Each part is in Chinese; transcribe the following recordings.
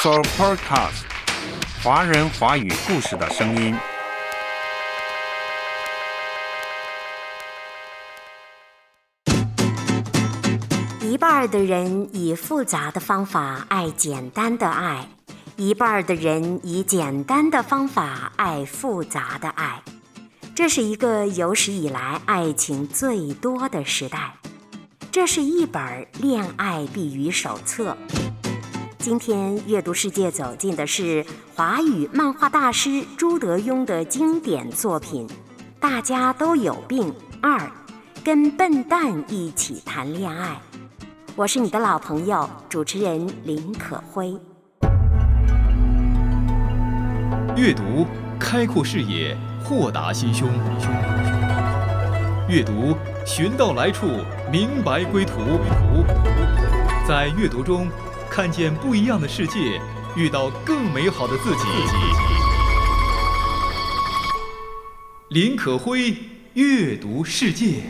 s o Podcast，华人华语故事的声音。一半的人以复杂的方法爱简单的爱，一半的人以简单的方法爱复杂的爱。这是一个有史以来爱情最多的时代。这是一本恋爱避雨手册。今天阅读世界走进的是华语漫画大师朱德庸的经典作品《大家都有病二》，跟笨蛋一起谈恋爱。我是你的老朋友主持人林可辉。阅读开阔视野，豁达心胸。阅读寻到来处，明白归途。在阅读中看见不一样的世界，遇到更美好的自己。林可辉阅读世界。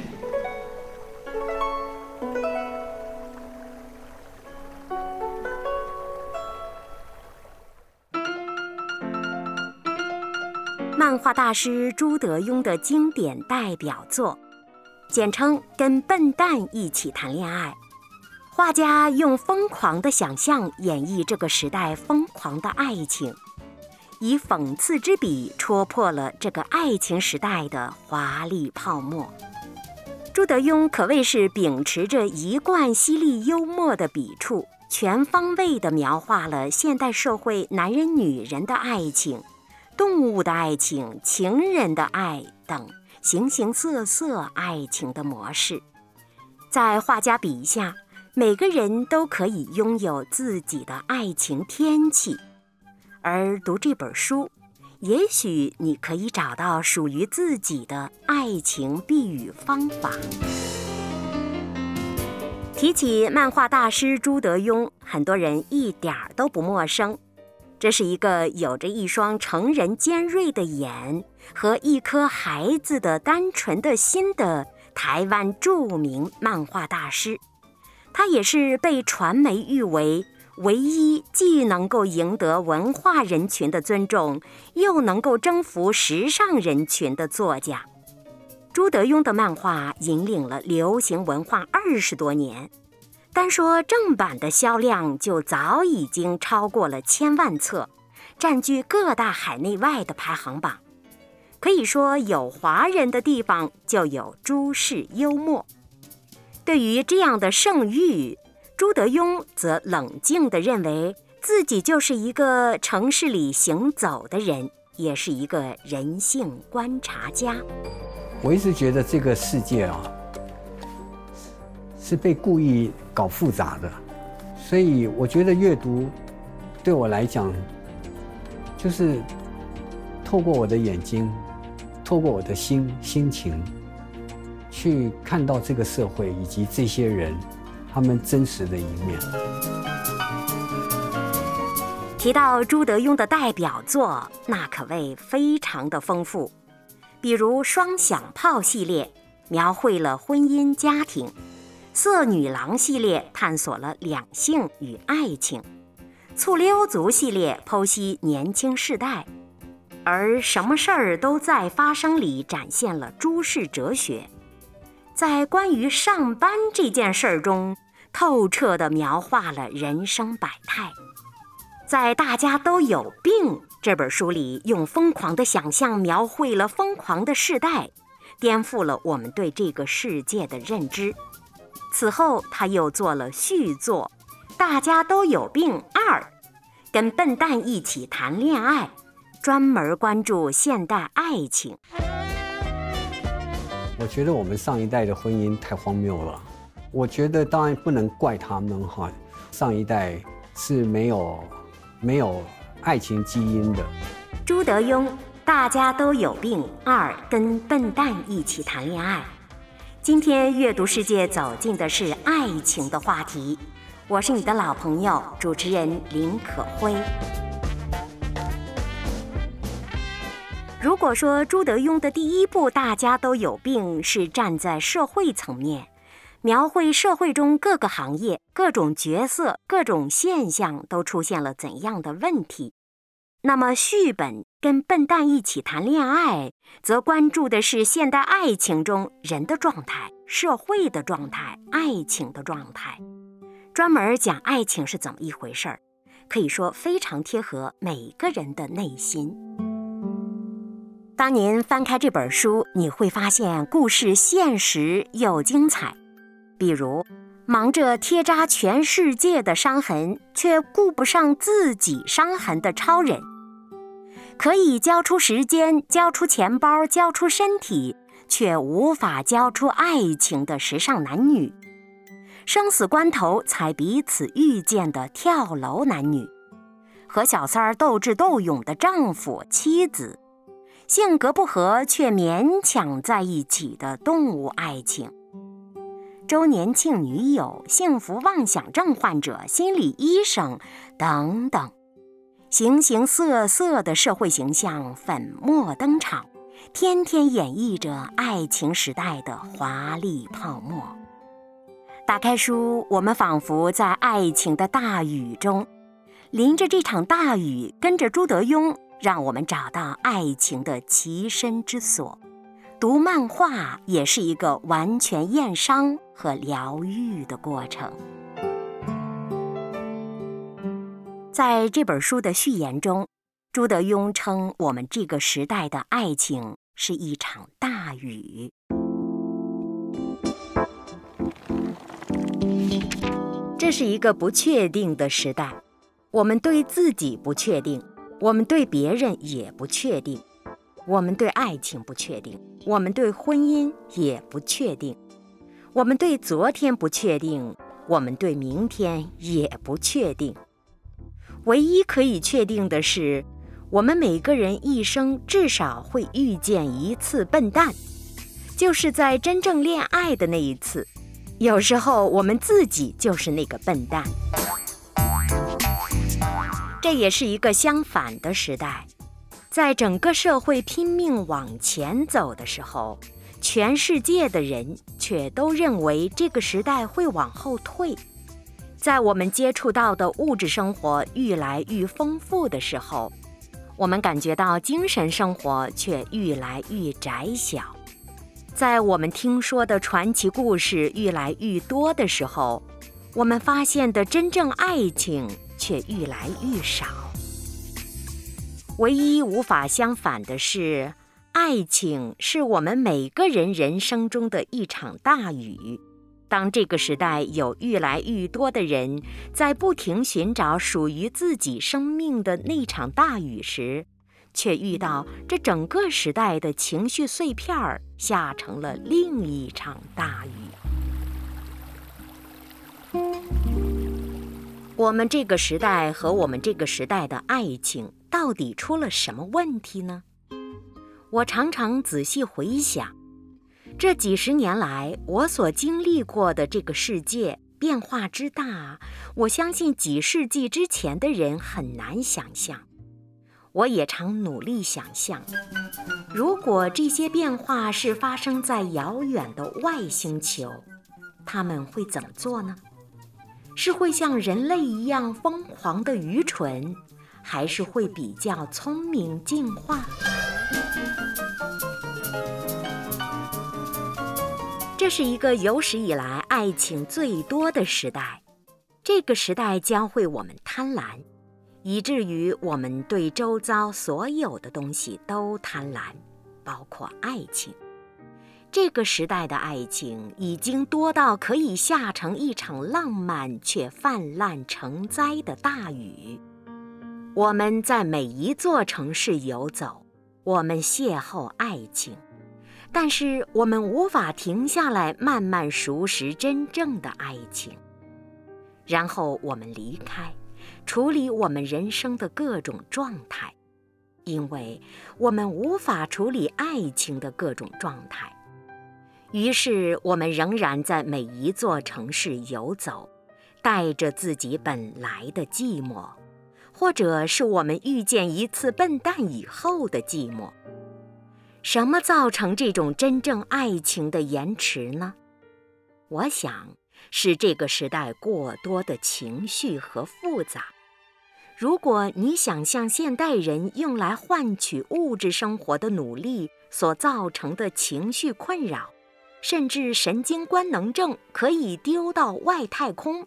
漫画大师朱德庸的经典代表作。简称跟笨蛋一起谈恋爱。画家用疯狂的想象演绎这个时代疯狂的爱情，以讽刺之笔戳破了这个爱情时代的华丽泡沫。朱德庸可谓是秉持着一贯犀利幽默的笔触，全方位地描画了现代社会男人、女人的爱情、动物的爱情、情人的爱等。形形色色爱情的模式，在画家笔下，每个人都可以拥有自己的爱情天气。而读这本书，也许你可以找到属于自己的爱情避雨方法。提起漫画大师朱德庸，很多人一点儿都不陌生。这是一个有着一双成人尖锐的眼和一颗孩子的单纯的心的台湾著名漫画大师，他也是被传媒誉为唯一既能够赢得文化人群的尊重，又能够征服时尚人群的作家。朱德庸的漫画引领了流行文化二十多年。单说正版的销量就早已经超过了千万册，占据各大海内外的排行榜。可以说，有华人的地方就有朱氏幽默。对于这样的盛誉，朱德庸则冷静地认为自己就是一个城市里行走的人，也是一个人性观察家。我一直觉得这个世界啊。是被故意搞复杂的，所以我觉得阅读对我来讲，就是透过我的眼睛，透过我的心心情，去看到这个社会以及这些人他们真实的一面。提到朱德庸的代表作，那可谓非常的丰富，比如《双响炮》系列，描绘了婚姻家庭。色女郎系列探索了两性与爱情，醋溜族系列剖析年轻世代，而什么事儿都在发生里展现了诸氏哲学，在关于上班这件事儿中，透彻地描画了人生百态。在大家都有病这本书里，用疯狂的想象描绘了疯狂的世代，颠覆了我们对这个世界的认知。此后，他又做了续作《大家都有病二》，跟笨蛋一起谈恋爱，专门关注现代爱情。我觉得我们上一代的婚姻太荒谬了。我觉得当然不能怪他们哈，上一代是没有没有爱情基因的。朱德庸《大家都有病二》，跟笨蛋一起谈恋爱。今天阅读世界走进的是爱情的话题，我是你的老朋友主持人林可辉。如果说朱德庸的第一部《大家都有病》是站在社会层面，描绘社会中各个行业、各种角色、各种现象都出现了怎样的问题。那么，续本跟笨蛋一起谈恋爱，则关注的是现代爱情中人的状态、社会的状态、爱情的状态，专门讲爱情是怎么一回事儿，可以说非常贴合每个人的内心。当您翻开这本书，你会发现故事现实又精彩。比如，忙着贴扎全世界的伤痕，却顾不上自己伤痕的超人；可以交出时间、交出钱包、交出身体，却无法交出爱情的时尚男女；生死关头才彼此遇见的跳楼男女；和小三儿斗智斗勇的丈夫妻子。性格不合却勉强在一起的动物爱情，周年庆女友、幸福妄想症患者、心理医生等等，形形色色的社会形象粉墨登场，天天演绎着爱情时代的华丽泡沫。打开书，我们仿佛在爱情的大雨中，淋着这场大雨，跟着朱德庸。让我们找到爱情的栖身之所。读漫画也是一个完全验伤和疗愈的过程。在这本书的序言中，朱德庸称我们这个时代的爱情是一场大雨。这是一个不确定的时代，我们对自己不确定。我们对别人也不确定，我们对爱情不确定，我们对婚姻也不确定，我们对昨天不确定，我们对明天也不确定。唯一可以确定的是，我们每个人一生至少会遇见一次笨蛋，就是在真正恋爱的那一次。有时候我们自己就是那个笨蛋。这也是一个相反的时代，在整个社会拼命往前走的时候，全世界的人却都认为这个时代会往后退。在我们接触到的物质生活愈来愈丰富的时候，我们感觉到精神生活却愈来愈窄小。在我们听说的传奇故事愈来愈多的时候，我们发现的真正爱情。却愈来愈少。唯一无法相反的是，爱情是我们每个人人生中的一场大雨。当这个时代有愈来愈多的人在不停寻找属于自己生命的那场大雨时，却遇到这整个时代的情绪碎片儿下成了另一场大雨。我们这个时代和我们这个时代的爱情到底出了什么问题呢？我常常仔细回想，这几十年来我所经历过的这个世界变化之大，我相信几世纪之前的人很难想象。我也常努力想象，如果这些变化是发生在遥远的外星球，他们会怎么做呢？是会像人类一样疯狂的愚蠢，还是会比较聪明进化？这是一个有史以来爱情最多的时代，这个时代教会我们贪婪，以至于我们对周遭所有的东西都贪婪，包括爱情。这个时代的爱情已经多到可以下成一场浪漫却泛滥成灾的大雨。我们在每一座城市游走，我们邂逅爱情，但是我们无法停下来慢慢熟识真正的爱情。然后我们离开，处理我们人生的各种状态，因为我们无法处理爱情的各种状态。于是，我们仍然在每一座城市游走，带着自己本来的寂寞，或者是我们遇见一次笨蛋以后的寂寞。什么造成这种真正爱情的延迟呢？我想是这个时代过多的情绪和复杂。如果你想象现代人用来换取物质生活的努力所造成的情绪困扰，甚至神经官能症可以丢到外太空，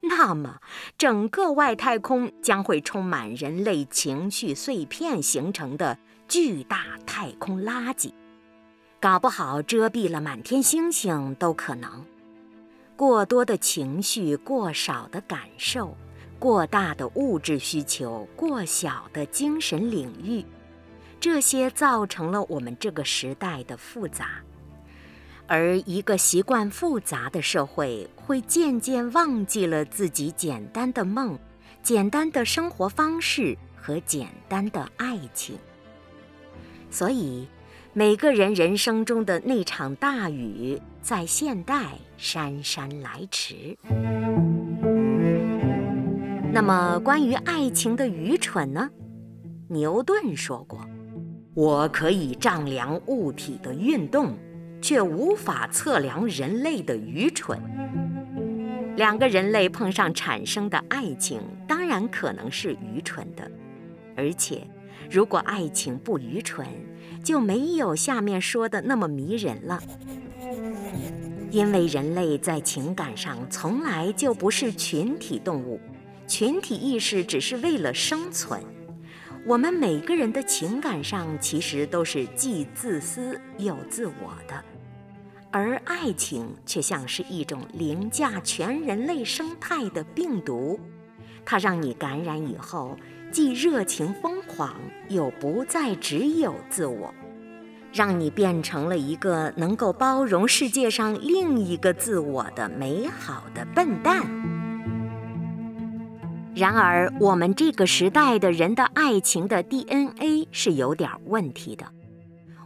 那么整个外太空将会充满人类情绪碎片形成的巨大太空垃圾，搞不好遮蔽了满天星星都可能。过多的情绪，过少的感受。过大的物质需求，过小的精神领域，这些造成了我们这个时代的复杂。而一个习惯复杂的社会，会渐渐忘记了自己简单的梦、简单的生活方式和简单的爱情。所以，每个人人生中的那场大雨，在现代姗姗来迟。那么，关于爱情的愚蠢呢？牛顿说过：“我可以丈量物体的运动，却无法测量人类的愚蠢。”两个人类碰上产生的爱情，当然可能是愚蠢的。而且，如果爱情不愚蠢，就没有下面说的那么迷人了。因为人类在情感上从来就不是群体动物。群体意识只是为了生存，我们每个人的情感上其实都是既自私又自我的，而爱情却像是一种凌驾全人类生态的病毒，它让你感染以后既热情疯狂，又不再只有自我，让你变成了一个能够包容世界上另一个自我的美好的笨蛋。然而，我们这个时代的人的爱情的 DNA 是有点问题的。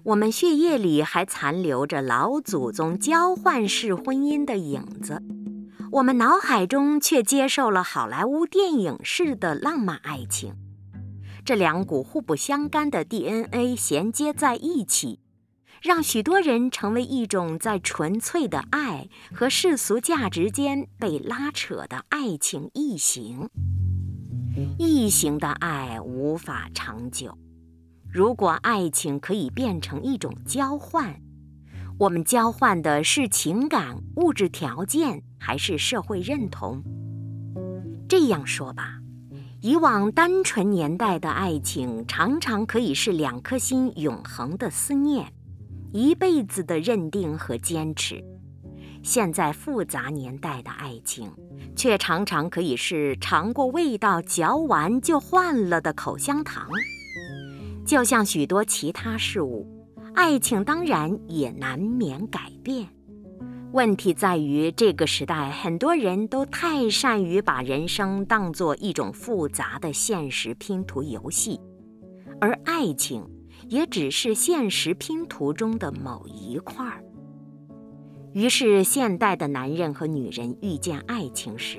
我们血液里还残留着老祖宗交换式婚姻的影子，我们脑海中却接受了好莱坞电影式的浪漫爱情。这两股互不相干的 DNA 衔接在一起，让许多人成为一种在纯粹的爱和世俗价值间被拉扯的爱情异形。异形的爱无法长久。如果爱情可以变成一种交换，我们交换的是情感、物质条件，还是社会认同？这样说吧，以往单纯年代的爱情，常常可以是两颗心永恒的思念，一辈子的认定和坚持。现在复杂年代的爱情，却常常可以是尝过味道、嚼完就换了的口香糖。就像许多其他事物，爱情当然也难免改变。问题在于，这个时代很多人都太善于把人生当作一种复杂的现实拼图游戏，而爱情也只是现实拼图中的某一块儿。于是，现代的男人和女人遇见爱情时，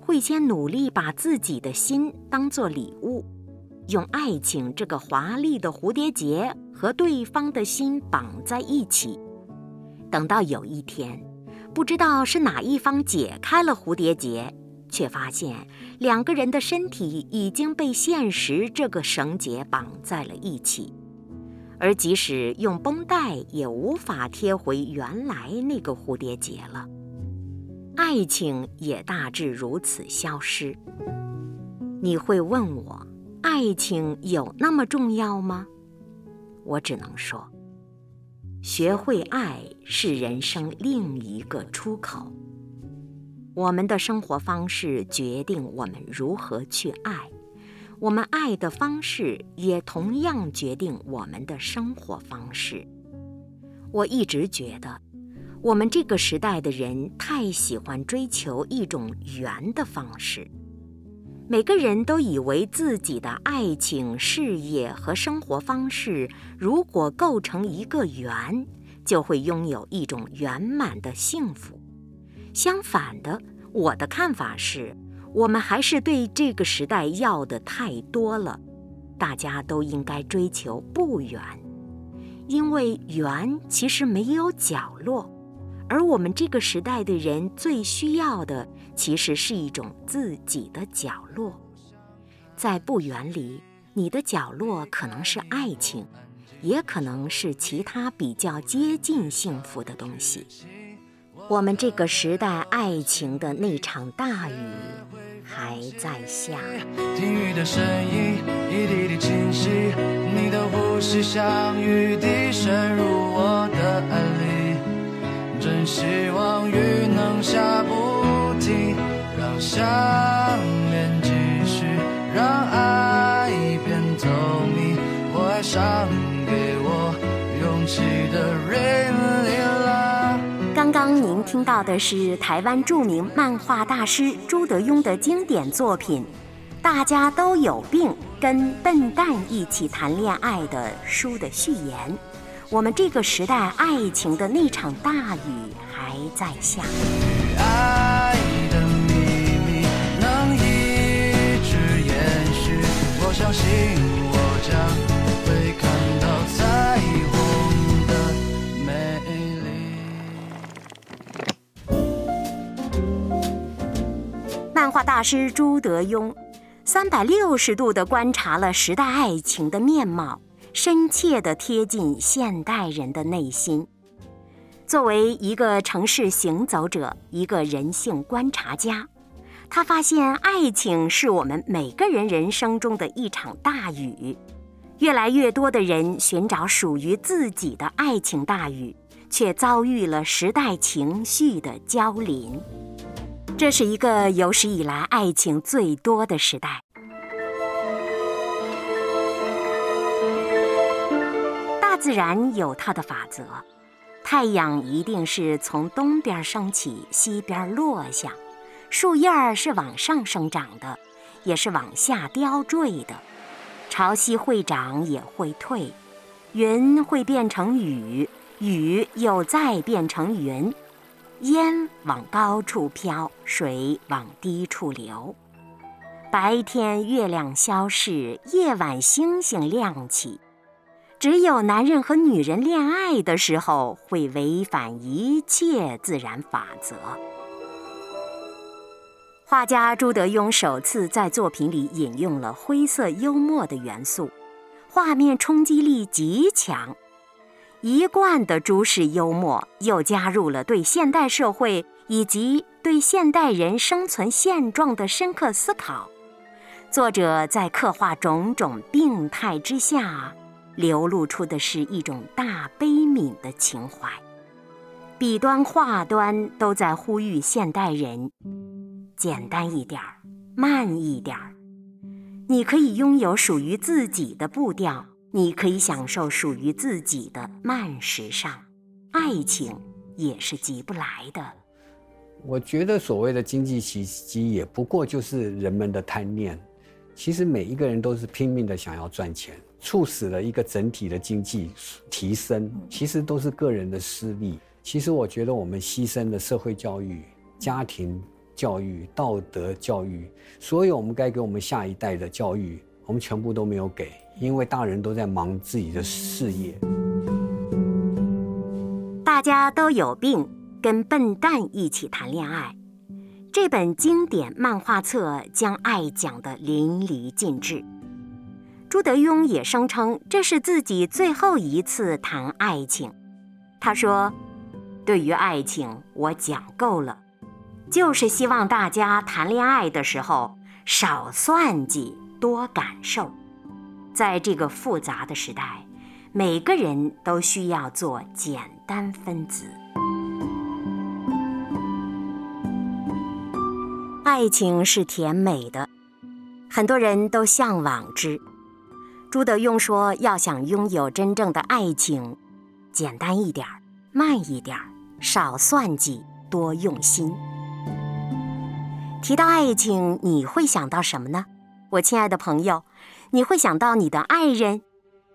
会先努力把自己的心当作礼物，用爱情这个华丽的蝴蝶结和对方的心绑在一起。等到有一天，不知道是哪一方解开了蝴蝶结，却发现两个人的身体已经被现实这个绳结绑在了一起。而即使用绷带，也无法贴回原来那个蝴蝶结了。爱情也大致如此消失。你会问我，爱情有那么重要吗？我只能说，学会爱是人生另一个出口。我们的生活方式决定我们如何去爱。我们爱的方式也同样决定我们的生活方式。我一直觉得，我们这个时代的人太喜欢追求一种圆的方式。每个人都以为自己的爱情、事业和生活方式如果构成一个圆，就会拥有一种圆满的幸福。相反的，我的看法是。我们还是对这个时代要的太多了，大家都应该追求不圆，因为圆其实没有角落，而我们这个时代的人最需要的，其实是一种自己的角落。在不远里，你的角落可能是爱情，也可能是其他比较接近幸福的东西。我们这个时代，爱情的那场大雨还在下。听雨的声音一滴滴清晰，你的呼吸像雨滴渗入我的。希望雨能下不停，让想念继续，让爱变透明。我爱上给我勇气的人。刚刚您听到的是台湾著名漫画大师朱德庸的经典作品《大家都有病，跟笨蛋一起谈恋爱》的书的序言。我们这个时代，爱情的那场大雨还在下。爱的秘密能一直延续，我相信我将会看到彩虹的美丽。漫画大师朱德庸，三百六十度地观察了时代爱情的面貌。深切地贴近现代人的内心。作为一个城市行走者，一个人性观察家，他发现爱情是我们每个人人生中的一场大雨。越来越多的人寻找属于自己的爱情大雨，却遭遇了时代情绪的交临。这是一个有史以来爱情最多的时代。自然有它的法则，太阳一定是从东边升起，西边落下；树叶儿是往上生长的，也是往下凋坠的；潮汐会涨也会退，云会变成雨，雨又再变成云，烟往高处飘，水往低处流。白天月亮消逝，夜晚星星亮起。只有男人和女人恋爱的时候，会违反一切自然法则。画家朱德庸首次在作品里引用了灰色幽默的元素，画面冲击力极强。一贯的朱式幽默又加入了对现代社会以及对现代人生存现状的深刻思考。作者在刻画种种病态之下。流露出的是一种大悲悯的情怀，笔端画端都在呼吁现代人：简单一点儿，慢一点儿。你可以拥有属于自己的步调，你可以享受属于自己的慢时尚。爱情也是急不来的。我觉得所谓的经济奇迹，也不过就是人们的贪念。其实每一个人都是拼命的想要赚钱。促使了一个整体的经济提升，其实都是个人的私利。其实我觉得我们牺牲的社会教育、家庭教育、道德教育，所有我们该给我们下一代的教育，我们全部都没有给，因为大人都在忙自己的事业。大家都有病，跟笨蛋一起谈恋爱。这本经典漫画册将爱讲得淋漓尽致。朱德庸也声称这是自己最后一次谈爱情。他说：“对于爱情，我讲够了，就是希望大家谈恋爱的时候少算计，多感受。在这个复杂的时代，每个人都需要做简单分子。爱情是甜美的，很多人都向往之。”朱德庸说：“要想拥有真正的爱情，简单一点儿，慢一点儿，少算计，多用心。”提到爱情，你会想到什么呢？我亲爱的朋友，你会想到你的爱人、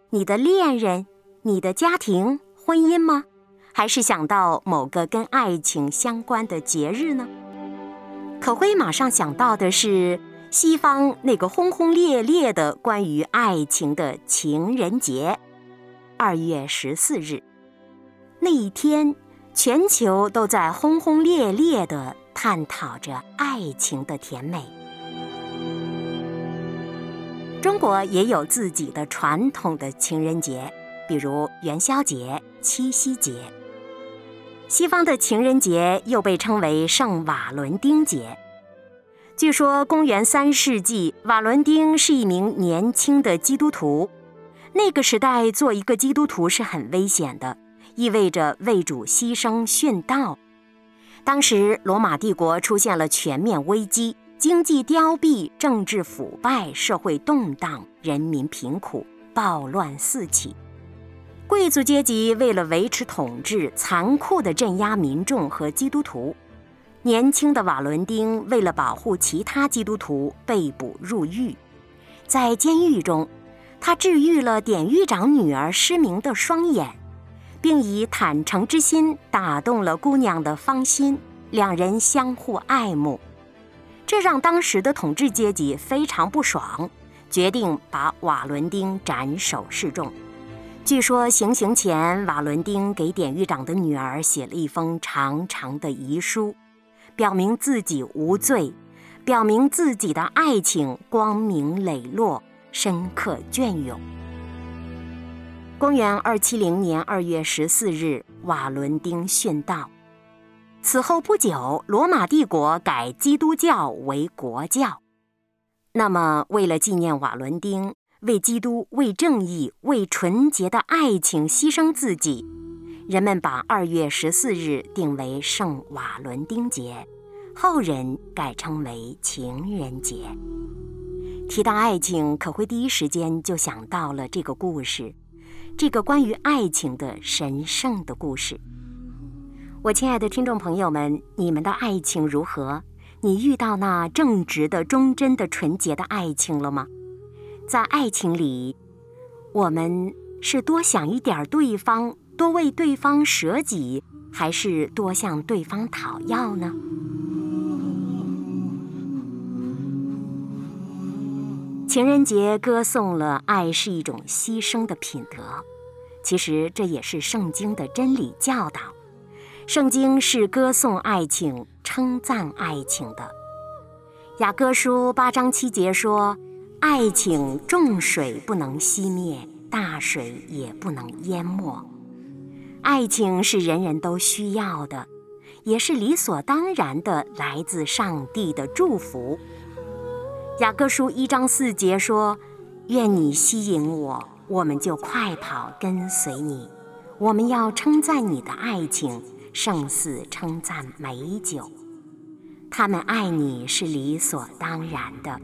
你的恋人、你的家庭、婚姻吗？还是想到某个跟爱情相关的节日呢？可会马上想到的是。西方那个轰轰烈烈的关于爱情的情人节，二月十四日那一天，全球都在轰轰烈烈地探讨着爱情的甜美。中国也有自己的传统的情人节，比如元宵节、七夕节。西方的情人节又被称为圣瓦伦丁节。据说，公元三世纪，瓦伦丁是一名年轻的基督徒。那个时代，做一个基督徒是很危险的，意味着为主牺牲殉道。当时，罗马帝国出现了全面危机。经济凋敝，政治腐败，社会动荡，人民贫苦，暴乱四起。贵族阶级为了维持统治，残酷地镇压民众和基督徒。年轻的瓦伦丁为了保护其他基督徒，被捕入狱。在监狱中，他治愈了典狱长女儿失明的双眼，并以坦诚之心打动了姑娘的芳心，两人相互爱慕。这让当时的统治阶级非常不爽，决定把瓦伦丁斩首示众。据说行刑前，瓦伦丁给典狱长的女儿写了一封长长的遗书，表明自己无罪，表明自己的爱情光明磊落、深刻隽永。公元二七零年二月十四日，瓦伦丁殉道。此后不久，罗马帝国改基督教为国教。那么，为了纪念瓦伦丁为基督、为正义、为纯洁的爱情牺牲自己，人们把二月十四日定为圣瓦伦丁节，后人改称为情人节。提到爱情，可会第一时间就想到了这个故事，这个关于爱情的神圣的故事。我亲爱的听众朋友们，你们的爱情如何？你遇到那正直的、忠贞的、纯洁的爱情了吗？在爱情里，我们是多想一点对方，多为对方舍己，还是多向对方讨要呢？情人节歌颂了爱是一种牺牲的品德，其实这也是圣经的真理教导。圣经是歌颂爱情、称赞爱情的。雅歌书八章七节说：“爱情重水不能熄灭，大水也不能淹没。爱情是人人都需要的，也是理所当然的来自上帝的祝福。”雅各书一章四节说：“愿你吸引我，我们就快跑跟随你。我们要称赞你的爱情。”胜似称赞美酒，他们爱你是理所当然的。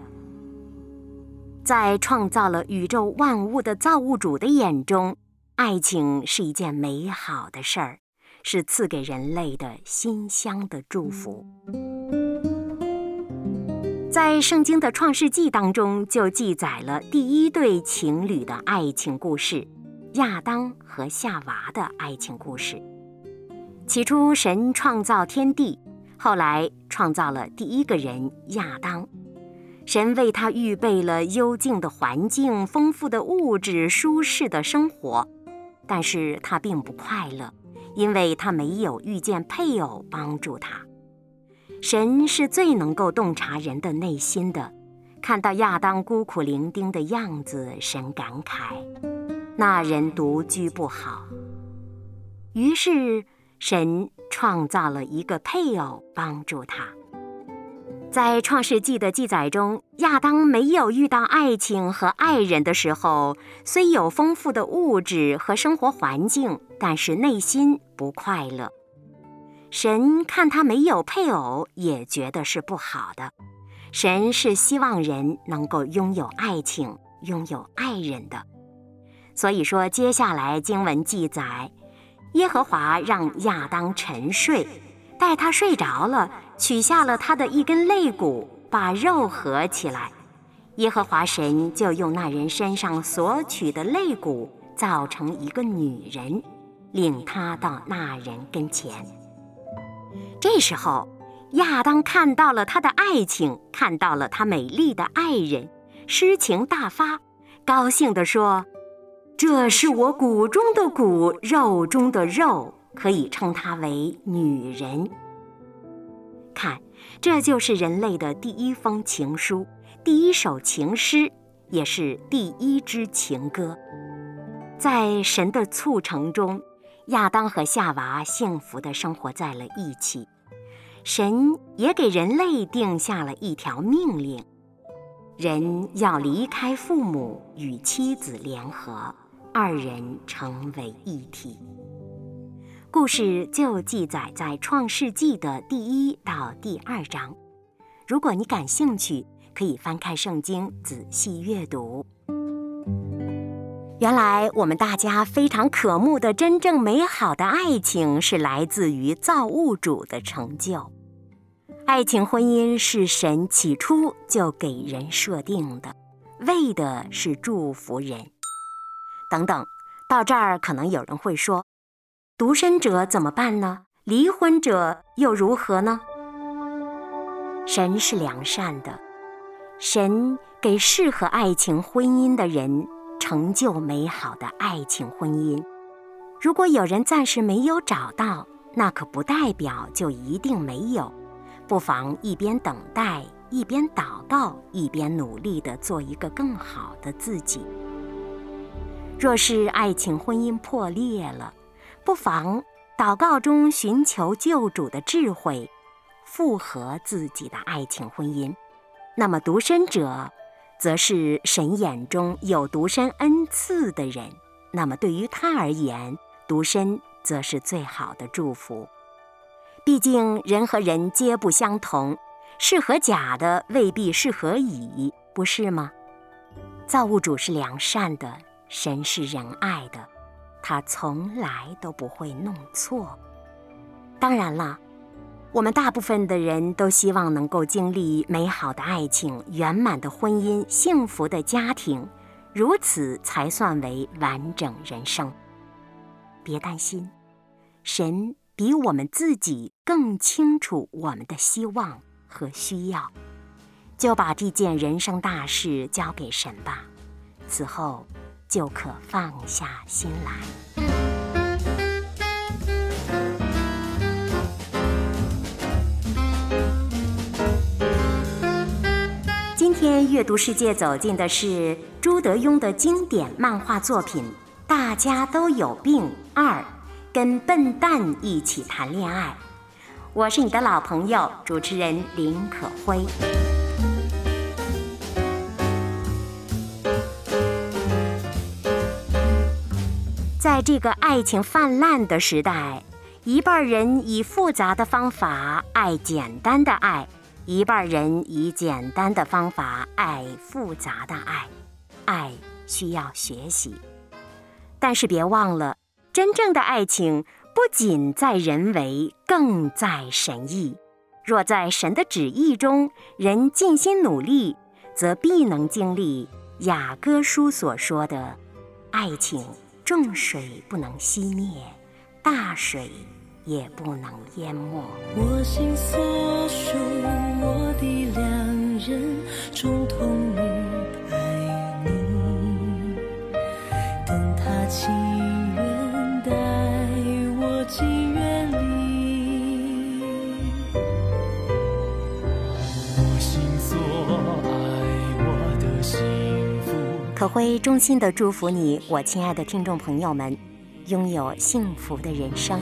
在创造了宇宙万物的造物主的眼中，爱情是一件美好的事儿，是赐给人类的馨香的祝福。在圣经的创世纪当中，就记载了第一对情侣的爱情故事——亚当和夏娃的爱情故事。起初，神创造天地，后来创造了第一个人亚当。神为他预备了幽静的环境、丰富的物质、舒适的生活，但是他并不快乐，因为他没有遇见配偶帮助他。神是最能够洞察人的内心的，看到亚当孤苦伶仃的样子，神感慨：那人独居不好。于是。神创造了一个配偶帮助他。在创世纪的记载中，亚当没有遇到爱情和爱人的时候，虽有丰富的物质和生活环境，但是内心不快乐。神看他没有配偶，也觉得是不好的。神是希望人能够拥有爱情，拥有爱人的。所以说，接下来经文记载。耶和华让亚当沉睡，待他睡着了，取下了他的一根肋骨，把肉合起来。耶和华神就用那人身上所取的肋骨造成一个女人，领他到那人跟前。这时候，亚当看到了他的爱情，看到了他美丽的爱人，诗情大发，高兴地说。这是我骨中的骨，肉中的肉，可以称她为女人。看，这就是人类的第一封情书，第一首情诗，也是第一支情歌。在神的促成中，亚当和夏娃幸福地生活在了一起。神也给人类定下了一条命令：人要离开父母，与妻子联合，二人成为一体。故事就记载在《创世纪》的第一到第二章。如果你感兴趣，可以翻开圣经仔细阅读。原来我们大家非常渴慕的真正美好的爱情，是来自于造物主的成就。爱情婚姻是神起初就给人设定的，为的是祝福人。等等，到这儿可能有人会说。独身者怎么办呢？离婚者又如何呢？神是良善的，神给适合爱情婚姻的人成就美好的爱情婚姻。如果有人暂时没有找到，那可不代表就一定没有。不妨一边等待，一边祷告，一边努力地做一个更好的自己。若是爱情婚姻破裂了，不妨祷告中寻求救主的智慧，复合自己的爱情婚姻。那么独身者，则是神眼中有独身恩赐的人。那么对于他而言，独身则是最好的祝福。毕竟人和人皆不相同，适合甲的未必适合乙，不是吗？造物主是良善的，神是仁爱的。他从来都不会弄错。当然了，我们大部分的人都希望能够经历美好的爱情、圆满的婚姻、幸福的家庭，如此才算为完整人生。别担心，神比我们自己更清楚我们的希望和需要，就把这件人生大事交给神吧。此后。就可放下心来。今天阅读世界走进的是朱德庸的经典漫画作品《大家都有病二》，跟笨蛋一起谈恋爱。我是你的老朋友主持人林可辉。在这个爱情泛滥的时代，一半人以复杂的方法爱简单的爱，一半人以简单的方法爱复杂的爱。爱需要学习，但是别忘了，真正的爱情不仅在人为，更在神意。若在神的旨意中，人尽心努力，则必能经历雅歌书所说的爱情。重水不能熄灭，大水也不能淹没。我心所属，我的良人，重同于会衷心的祝福你，我亲爱的听众朋友们，拥有幸福的人生。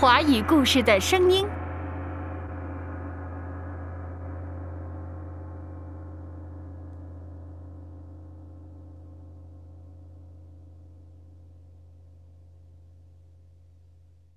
华语故事的声音。